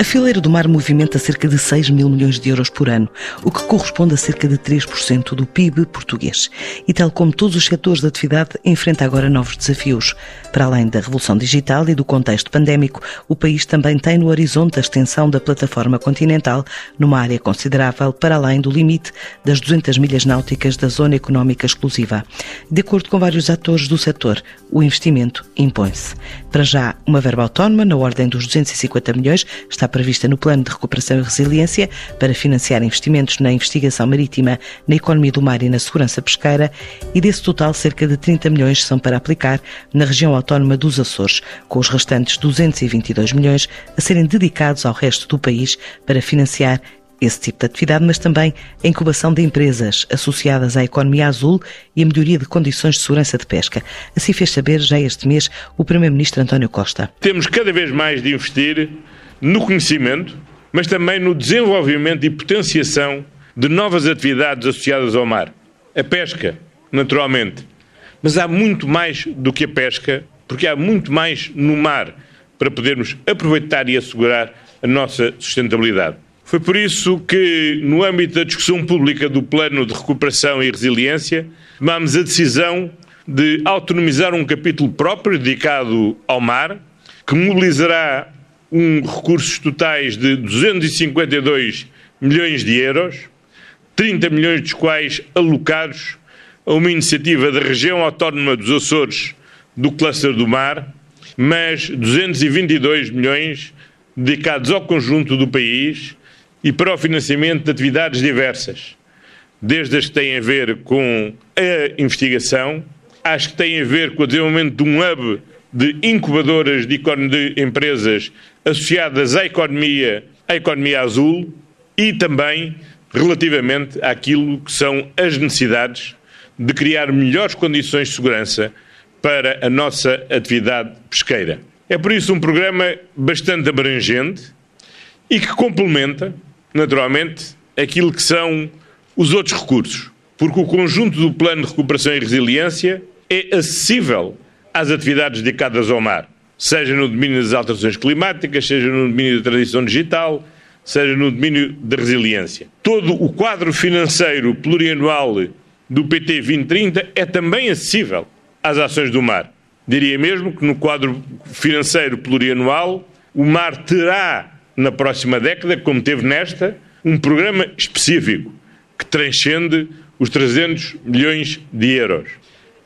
A fileira do mar movimenta cerca de 6 mil milhões de euros por ano, o que corresponde a cerca de 3% do PIB português. E tal como todos os setores de atividade, enfrenta agora novos desafios. Para além da revolução digital e do contexto pandémico, o país também tem no horizonte a extensão da plataforma continental numa área considerável para além do limite das 200 milhas náuticas da Zona Económica Exclusiva. De acordo com vários atores do setor, o investimento impõe-se. Para já, uma verba autónoma na ordem dos 250 milhões está prevista no Plano de Recuperação e Resiliência para financiar investimentos na investigação marítima, na economia do mar e na segurança pesqueira e desse total cerca de 30 milhões são para aplicar na região autónoma dos Açores, com os restantes 222 milhões a serem dedicados ao resto do país para financiar esse tipo de atividade, mas também a incubação de empresas associadas à economia azul e a melhoria de condições de segurança de pesca. Assim fez saber já este mês o Primeiro-Ministro António Costa. Temos cada vez mais de investir no conhecimento, mas também no desenvolvimento e potenciação de novas atividades associadas ao mar. A pesca, naturalmente. Mas há muito mais do que a pesca, porque há muito mais no mar para podermos aproveitar e assegurar a nossa sustentabilidade. Foi por isso que, no âmbito da discussão pública do Plano de Recuperação e Resiliência, tomámos a decisão de autonomizar um capítulo próprio dedicado ao mar, que mobilizará um recursos totais de 252 milhões de euros, 30 milhões dos quais alocados a uma iniciativa da região autónoma dos Açores do Cluster do Mar, mas 222 milhões dedicados ao conjunto do país e para o financiamento de atividades diversas, desde as que têm a ver com a investigação, às que têm a ver com o desenvolvimento de um hub de incubadoras de, de empresas associadas à economia, à economia azul e também relativamente àquilo que são as necessidades de criar melhores condições de segurança para a nossa atividade pesqueira. É por isso um programa bastante abrangente e que complementa, naturalmente, aquilo que são os outros recursos, porque o conjunto do Plano de Recuperação e Resiliência é acessível às atividades dedicadas ao mar, seja no domínio das alterações climáticas, seja no domínio da transição digital, seja no domínio da resiliência. Todo o quadro financeiro plurianual do PT 2030 é também acessível às ações do mar. Diria mesmo que no quadro financeiro plurianual o mar terá na próxima década, como teve nesta, um programa específico que transcende os 300 milhões de euros.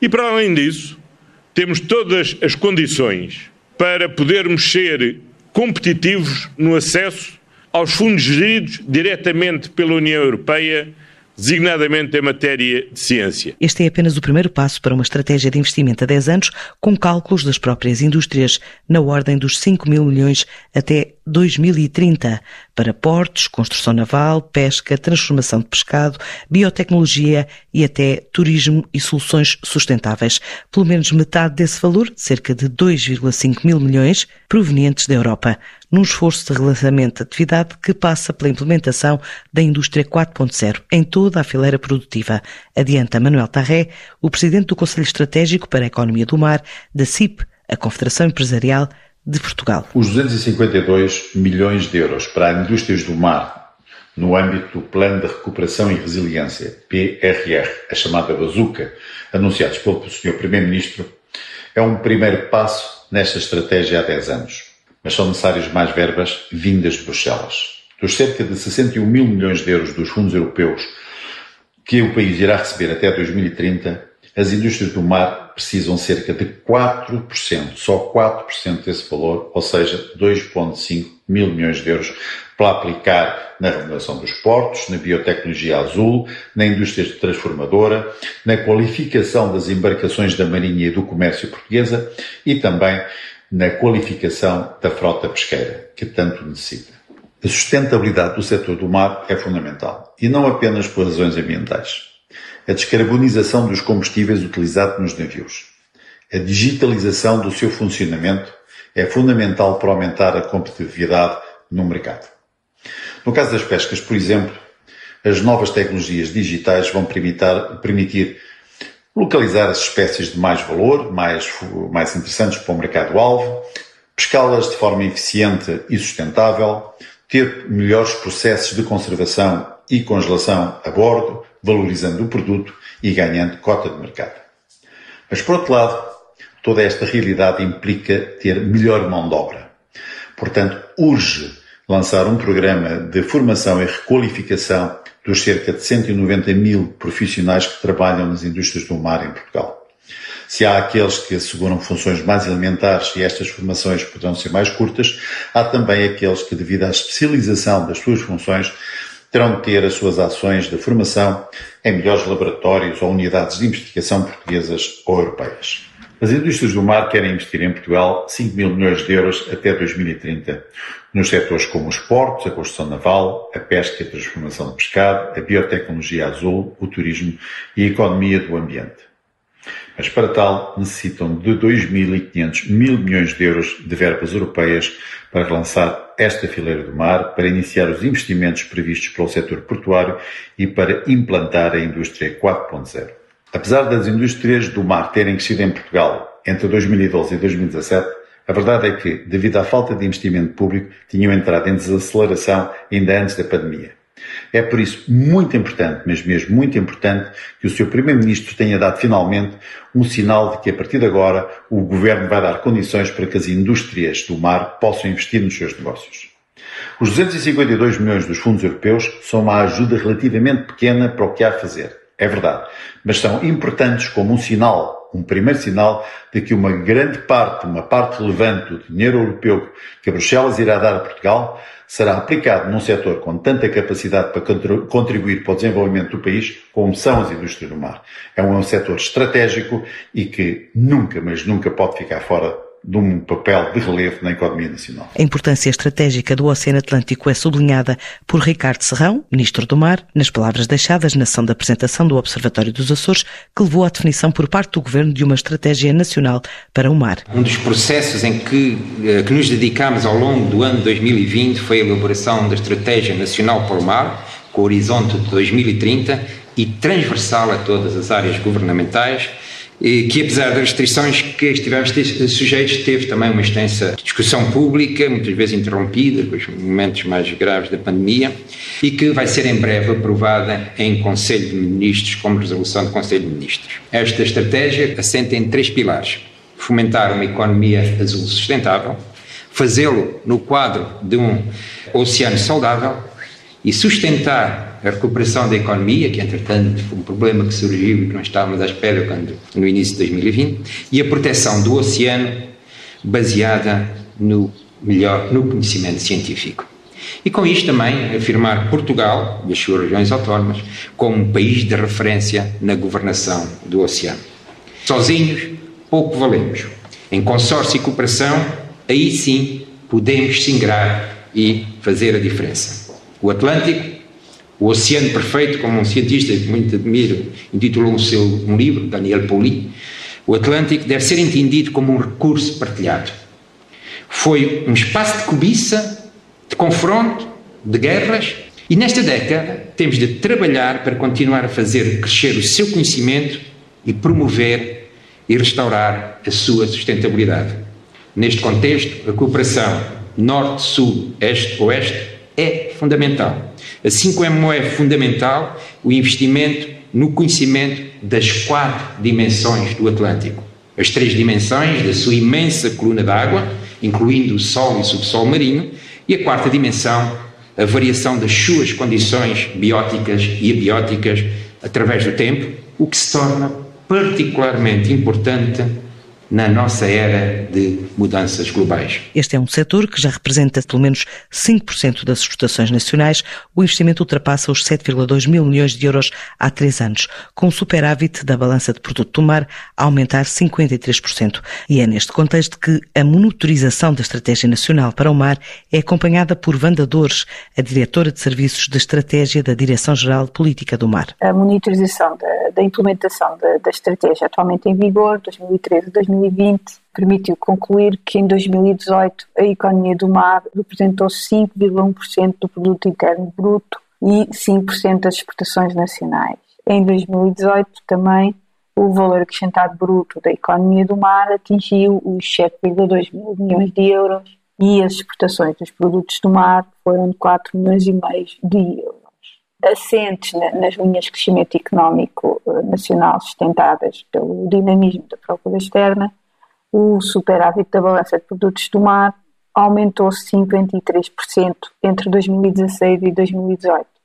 E para além disso, temos todas as condições para podermos ser competitivos no acesso aos fundos geridos diretamente pela União Europeia designadamente em matéria de ciência. Este é apenas o primeiro passo para uma estratégia de investimento a 10 anos, com cálculos das próprias indústrias, na ordem dos 5 mil milhões até 2030, para portos, construção naval, pesca, transformação de pescado, biotecnologia e até turismo e soluções sustentáveis. Pelo menos metade desse valor, cerca de 2,5 mil milhões, provenientes da Europa, num esforço de relançamento de atividade que passa pela implementação da indústria 4.0 em toda a fileira produtiva. Adianta Manuel Tarré, o presidente do Conselho Estratégico para a Economia do Mar, da CIP, a Confederação Empresarial de Portugal. Os 252 milhões de euros para as indústrias do mar no âmbito do Plano de Recuperação e Resiliência, PRR, a chamada bazuca, anunciados pelo Sr. Primeiro-Ministro, é um primeiro passo nesta estratégia há 10 anos. Mas são necessárias mais verbas vindas de Bruxelas. Dos cerca de 61 mil milhões de euros dos fundos europeus que o país irá receber até 2030, as indústrias do mar precisam cerca de 4%, só 4% desse valor, ou seja, 2,5 mil milhões de euros, para aplicar na renovação dos portos, na biotecnologia azul, na indústria transformadora, na qualificação das embarcações da Marinha e do Comércio Portuguesa e também na qualificação da frota pesqueira, que tanto necessita. A sustentabilidade do setor do mar é fundamental, e não apenas por razões ambientais a descarbonização dos combustíveis utilizados nos navios. A digitalização do seu funcionamento é fundamental para aumentar a competitividade no mercado. No caso das pescas, por exemplo, as novas tecnologias digitais vão permitir, permitir localizar as espécies de mais valor, mais, mais interessantes para o mercado-alvo, pescá-las de forma eficiente e sustentável, ter melhores processos de conservação e congelação a bordo, valorizando o produto e ganhando cota de mercado. Mas, por outro lado, toda esta realidade implica ter melhor mão de obra. Portanto, urge lançar um programa de formação e requalificação dos cerca de 190 mil profissionais que trabalham nas indústrias do mar em Portugal. Se há aqueles que asseguram funções mais elementares e estas formações poderão ser mais curtas, há também aqueles que, devido à especialização das suas funções, terão de ter as suas ações de formação em melhores laboratórios ou unidades de investigação portuguesas ou europeias. As indústrias do mar querem investir em Portugal 5 mil milhões de euros até 2030, nos setores como os portos, a construção naval, a pesca e a transformação de pescado, a biotecnologia azul, o turismo e a economia do ambiente. Mas para tal necessitam de 2.500 mil milhões de euros de verbas europeias para relançar esta fileira do mar, para iniciar os investimentos previstos pelo setor portuário e para implantar a indústria 4.0. Apesar das indústrias do mar terem crescido em Portugal entre 2012 e 2017, a verdade é que, devido à falta de investimento público, tinham entrado em desaceleração ainda antes da pandemia. É por isso muito importante, mas mesmo muito importante, que o Sr. Primeiro-Ministro tenha dado finalmente um sinal de que a partir de agora o Governo vai dar condições para que as indústrias do mar possam investir nos seus negócios. Os 252 milhões dos fundos europeus são uma ajuda relativamente pequena para o que há a fazer. É verdade. Mas são importantes como um sinal, um primeiro sinal de que uma grande parte, uma parte relevante do dinheiro europeu que Bruxelas irá dar a Portugal será aplicado num setor com tanta capacidade para contribuir para o desenvolvimento do país como são as indústrias do mar. É um setor estratégico e que nunca, mas nunca pode ficar fora de um papel de relevo na economia nacional. A importância estratégica do Oceano Atlântico é sublinhada por Ricardo Serrão, Ministro do Mar, nas palavras deixadas na sessão da apresentação do Observatório dos Açores, que levou à definição por parte do Governo de uma estratégia nacional para o mar. Um dos processos em que, eh, que nos dedicamos ao longo do ano 2020 foi a elaboração da Estratégia Nacional para o Mar, com o horizonte de 2030 e transversal a todas as áreas governamentais, que apesar das restrições que estivemos sujeitos, teve também uma extensa discussão pública, muitas vezes interrompida, com os momentos mais graves da pandemia, e que vai ser em breve aprovada em Conselho de Ministros, como resolução do Conselho de Ministros. Esta estratégia assenta em três pilares. Fomentar uma economia azul sustentável, fazê-lo no quadro de um oceano saudável e sustentar a recuperação da economia, que entretanto foi um problema que surgiu e que não estávamos à espera quando, no início de 2020, e a proteção do oceano baseada no melhor no conhecimento científico. E com isto também afirmar Portugal e as suas regiões autónomas como um país de referência na governação do oceano. Sozinhos, pouco valemos. Em consórcio e cooperação, aí sim podemos singrar e fazer a diferença. O Atlântico o Oceano Perfeito, como um cientista que muito admiro, intitulou o seu um livro, Daniel Pauli, o Atlântico deve ser entendido como um recurso partilhado. Foi um espaço de cobiça, de confronto, de guerras, e nesta década temos de trabalhar para continuar a fazer crescer o seu conhecimento e promover e restaurar a sua sustentabilidade. Neste contexto, a cooperação norte-sul, este-oeste é fundamental Assim como é fundamental o investimento no conhecimento das quatro dimensões do Atlântico. As três dimensões da sua imensa coluna d'água, incluindo o Sol e o subsolo marinho, e a quarta dimensão, a variação das suas condições bióticas e abióticas através do tempo, o que se torna particularmente importante na nossa era de mudanças globais. Este é um setor que já representa pelo menos 5% das exportações nacionais. O investimento ultrapassa os 7,2 mil milhões de euros há três anos, com o superávit da balança de produto do mar a aumentar 53%. E é neste contexto que a monitorização da Estratégia Nacional para o Mar é acompanhada por Wanda Dores, a diretora de Serviços de Estratégia da Direção-Geral de Política do Mar. A monitorização da, da implementação da, da estratégia atualmente em vigor, 2013-2015, 2020 permitiu concluir que em 2018 a economia do mar representou 5,1% do produto interno bruto e 5% das exportações nacionais. Em 2018 também o valor acrescentado bruto da economia do mar atingiu os 7,2 mil milhões de euros e as exportações dos produtos do mar foram de 4 milhões e meio de euros. Assentes nas linhas de crescimento económico eh, nacional sustentadas pelo dinamismo da procura externa, o superávit da balança de produtos do mar aumentou 53% entre 2016 e 2018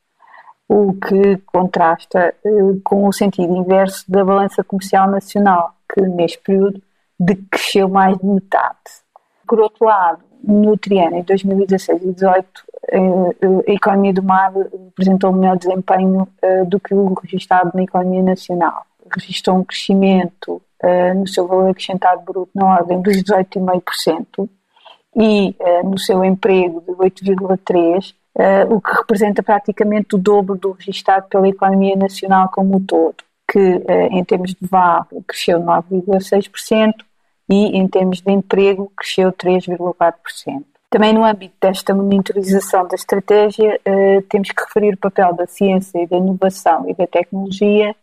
o que contrasta uh, com o sentido inverso da balança comercial nacional, que neste período decresceu mais de metade. Por outro lado, no triênio em 2016 e 2018, uh, a economia do mar apresentou um melhor desempenho do que o registrado na economia nacional. Registrou um crescimento no seu valor acrescentado bruto na ordem dos 18,5% e no seu emprego de 8,3%, uh, o que representa praticamente o dobro do registado pela economia nacional como um todo, que em termos de VAR cresceu 9,6% e em termos de emprego cresceu 3,4%. Também no âmbito desta monitorização da estratégia, uh, temos que referir o papel da ciência e da inovação e da tecnologia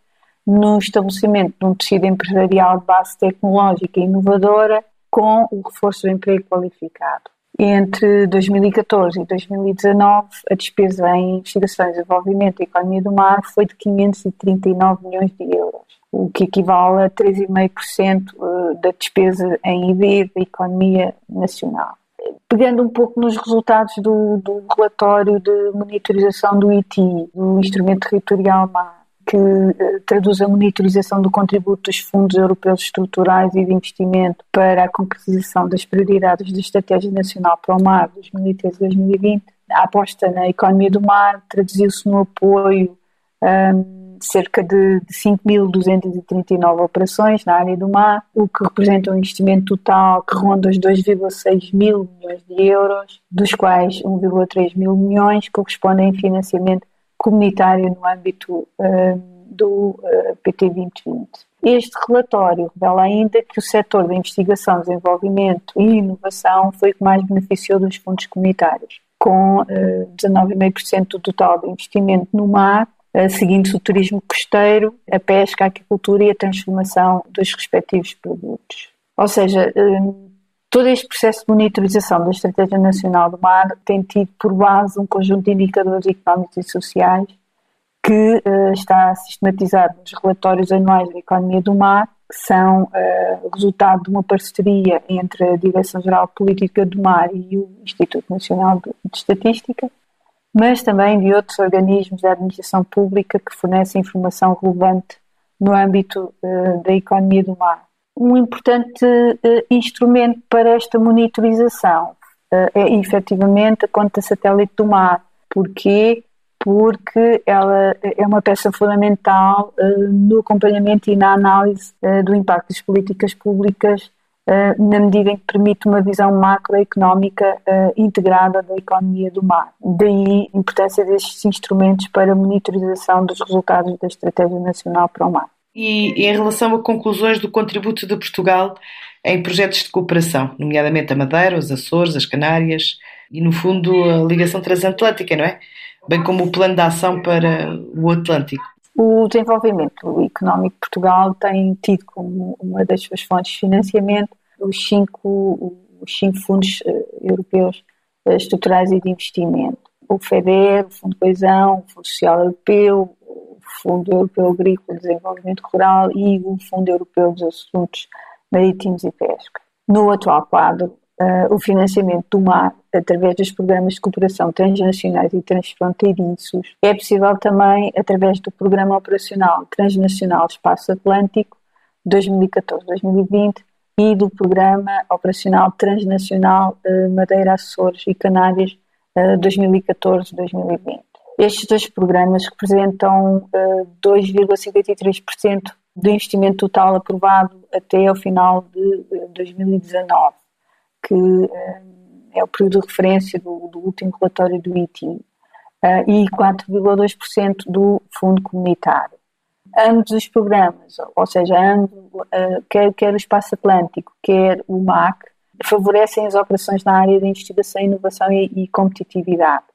no estabelecimento de um tecido empresarial de base tecnológica e inovadora com o reforço do emprego qualificado. Entre 2014 e 2019, a despesa em investigação e desenvolvimento e economia do mar foi de 539 milhões de euros, o que equivale a 3,5% eh, da despesa em IB da economia nacional. Pegando um pouco nos resultados do, do relatório de monitorização do IT, do Instrumento Territorial Mar, que eh, traduz a monitorização do contributo dos fundos europeus estruturais e de investimento para a concretização das prioridades da Estratégia Nacional para o Mar 2013-2020. A aposta na economia do mar traduziu-se no apoio um, cerca de, de 5.239 operações na área do mar, o que representa um investimento total que ronda os 2,6 mil milhões de euros, dos quais 1,3 mil milhões correspondem a financiamento comunitário no âmbito uh, do uh, PT 2020. Este relatório revela ainda que o setor da investigação, desenvolvimento e inovação foi o que mais beneficiou dos fundos comunitários, com uh, eh, 19,5% do total de investimento no mar, uh, seguindo-se o turismo costeiro, a pesca, a agricultura e a transformação dos respectivos produtos. Ou seja, Todo este processo de monitorização da Estratégia Nacional do Mar tem tido por base um conjunto de indicadores económicos e sociais que uh, está sistematizado nos relatórios anuais da economia do mar, que são resultado de uma parceria entre a Direção-Geral Política do Mar e o Instituto Nacional de Estatística, mas também de outros organismos da administração pública que fornecem informação relevante no âmbito uh, da economia do mar um importante uh, instrumento para esta monitorização uh, é efetivamente a conta satélite do mar. Porquê? Porque ela é uma peça fundamental no acompanhamento e na análise do impacto das políticas públicas na medida em que permite uma visão macroeconómica integrada da economia do mar. Daí a importância destes instrumentos para a monitorização dos resultados da Estratégia Nacional para o Mar e em relação a conclusões do contributo de Portugal em projetos de cooperação, nomeadamente a Madeira, os Açores, as Canárias e, no fundo, a ligação transatlântica, não é? Bem como o plano de ação para o Atlântico. O desenvolvimento económico de Portugal tem tido como uma das suas fontes de financiamento os cinco, os cinco fundos eh, europeus eh, estruturais e de investimento. O FEDER, o Fundo de Coesão, o Fundo Social Europeu, Fundo Europeu Agrícola de Desenvolvimento Rural e o Fundo Europeu dos Assuntos Marítimos e Pesca. No atual quadro, uh, o financiamento do mar, através dos programas de cooperação transnacionais e transfronteiriços, é possível também através do Programa Operacional Transnacional Espaço Atlântico 2014-2020 e do Programa Operacional Transnacional uh, Madeira, Açores e Canárias uh, 2014-2020. Estes dois programas representam uh, eh, 2,53% do investimento total aprovado até ao final de 2019, que é o período de referência do, do último relatório do ITI, e 4,2% do fundo comunitário. Ambos os programas, ou seja, ambos, quer, quer o Espaço Atlântico, quer o MAC, favorecem as operações na área de investigação, inovação e, e competitividade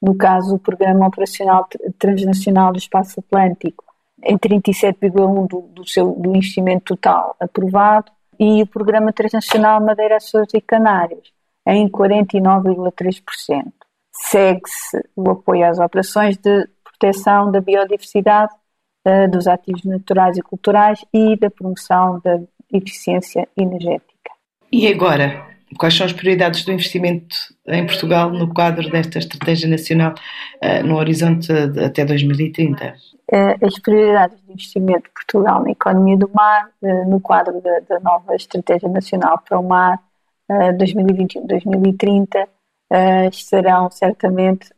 no caso o Programa Operacional Transnacional do Espaço Atlântico, em 37,1% do, do, seu, do investimento total aprovado, e o Programa Transnacional Madeira, Açores e Canários, em 49,3%. Segue-se o apoio às operações de proteção da biodiversidade, uh, dos ativos naturais e culturais e da promoção da eficiência energética. E agora, quais são as prioridades do investimento em Portugal no quadro desta estratégia nacional uh, no horizonte de, até 2030? Eh, as prioridades de investimento de Portugal na economia do mar, uh, no quadro da, da, nova Estratégia Nacional para o Mar uh, 2021-2030, estarão certamente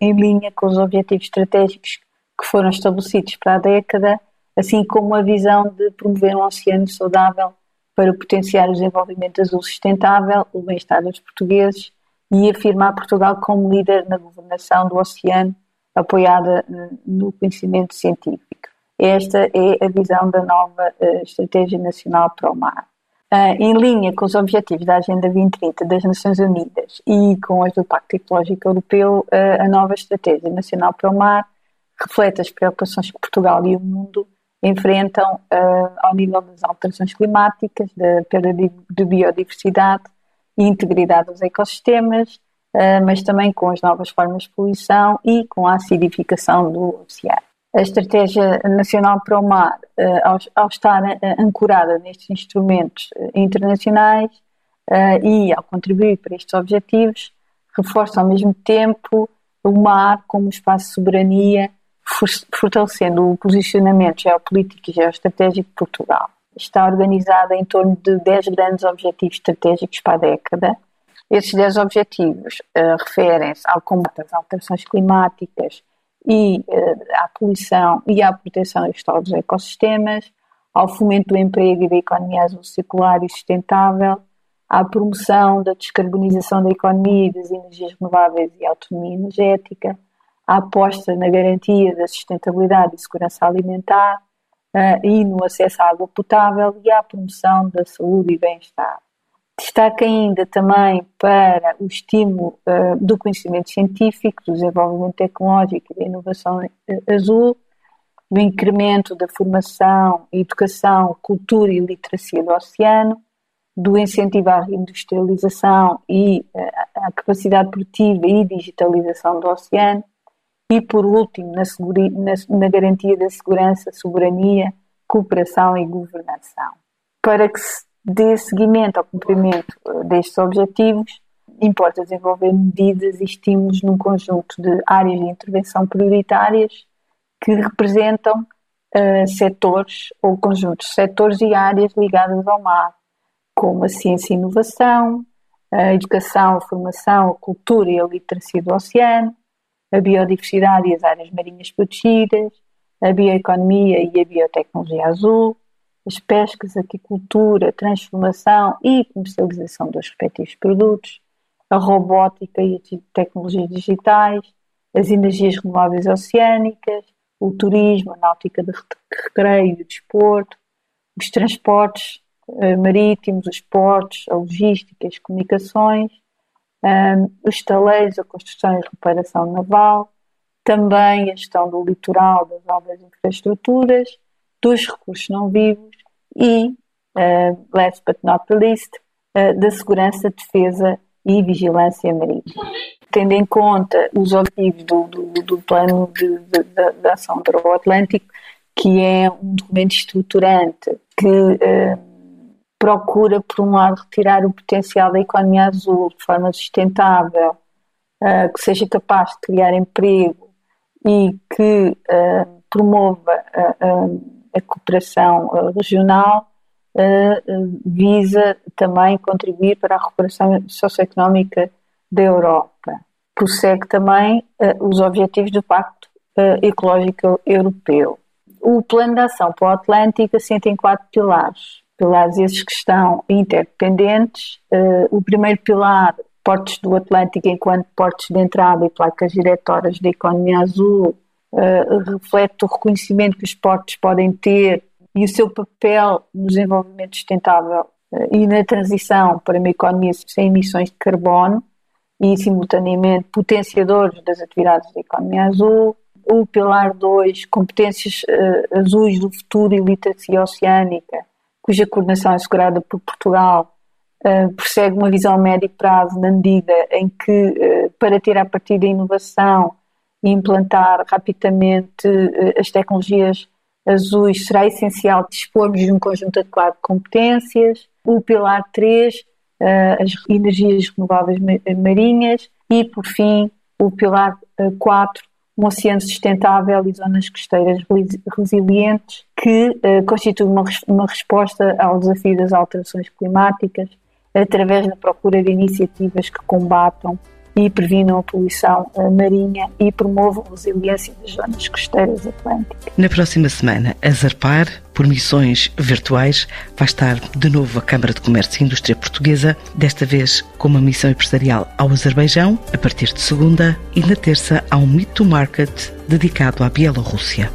em linha com os objetivos estratégicos que foram estabelecidos para a década, assim como a visão de promover um oceano saudável para potenciar o desenvolvimento azul sustentável, o bem-estar dos portugueses e afirmar Portugal como líder na governação do oceano, apoiada eh, no conhecimento científico. Esta é a visão da nova uh, Estratégia Nacional para o Mar. Uh, em linha com os objetivos da Agenda 2030 das Nações Unidas e com as do Pacto Ecológico Europeu, a nova Estratégia Nacional para o Mar reflete as preocupações que Portugal e o mundo enfrentam uh, ao nível das alterações climáticas, da perda de, de biodiversidade e integridade dos ecossistemas, uh, mas também com as novas formas de poluição e com a acidificação do oceano. A Estratégia Nacional para o Mar, uh, ao, ao, estar ancorada nestes instrumentos internacionais e ao contribuir para estes objetivos, reforça ao mesmo tempo o mar como espaço de soberania fortalecendo o posicionamento geopolítico e geoestratégico de Portugal. Está organizada em torno de 10 grandes objetivos estratégicos para a década. Esses 10 objetivos uh, referem-se ao combate às alterações climáticas e uh, à poluição e à proteção e dos ecossistemas, ao fomento do emprego e da economia azul circular e sustentável, à promoção da descarbonização da economia e das energias renováveis e autonomia energética, a aposta na garantia da sustentabilidade e segurança alimentar uh, e no acesso à água potável e à promoção da saúde e bem-estar. Destaca ainda também para o estímulo uh, do conhecimento científico, do desenvolvimento tecnológico e da inovação uh, azul, do incremento da formação, educação, cultura e literacia do oceano, do incentivo à reindustrialização e à capacidade produtiva e digitalização do oceano, e, por último, na, na, na garantia da segurança, soberania, cooperação e governação. Para que se dê seguimento ao cumprimento eh, destes objetivos, importa desenvolver medidas e estímulos num conjunto de áreas de intervenção prioritárias que representam uh, setores ou conjuntos de setores e áreas ligadas ao mar, como a ciência e inovação, a educação, a formação, a cultura e a literacia do oceano, a biodiversidade e as áreas marinhas protegidas, a bioeconomia e a biotecnologia azul, as pescas, a aquicultura, a transformação e comercialização dos respectivos produtos, a robótica e as tecnologias digitais, as energias renováveis oceânicas, o turismo, a náutica de recreio e o desporto, os transportes uh, marítimos, os portos, a logística, as comunicações, um, os estaleiros, a construção e reparação naval, também a gestão do litoral, das obras de infraestruturas, dos recursos não vivos e, uh, last but not least, uh, da segurança, defesa e vigilância marítima. Tendo em conta os objetivos do, do, do plano de, de, de, de ação para o Atlântico, que é um documento estruturante que uh, procura, por um lado, retirar o potencial da economia azul de forma sustentável, uh, que seja capaz de criar emprego e que uh, promova a cooperação regional, uh, visa também contribuir para a recuperação socioeconómica da Europa. Prossegue também os objetivos do Pacto Ecológico Europeu. O Plano de Ação para o Atlântico assenta em quatro pilares pilares esses que estão interdependentes. Uh, o primeiro pilar, portos do Atlântico enquanto portos de entrada e placas diretoras da economia azul, uh, reflete o reconhecimento que os portos podem ter e o seu papel no desenvolvimento sustentável uh, e na transição para uma economia sem emissões de carbono e, simultaneamente, potenciadores das atividades da economia azul. o pilar 2, competências azuis do futuro e literacia oceânica, cuja coordenação é assegurada por Portugal, uh, uma visão médio prazo na medida em que, uh, para ter a partir da inovação e implantar rapidamente as tecnologias azuis, será essencial dispormos de um conjunto adequado de competências. O pilar 3, as energias renováveis marinhas. E, por fim, o pilar 4, um oceano sustentável e zonas costeiras resilientes, que uh, constitui uma, uma resposta ao desafio das alterações climáticas através da procura de iniciativas que combatam e previnam a poluição eh, marinha e promovam a resiliência das zonas costeiras atlânticas. Na próxima semana, a Zarpar, por missões virtuais, vai estar de novo a Câmara de Comércio e Indústria Portuguesa, desta vez com uma missão empresarial ao Azerbaijão, a partir de segunda, e na terça há um Meet to Market dedicado à Bielorrússia.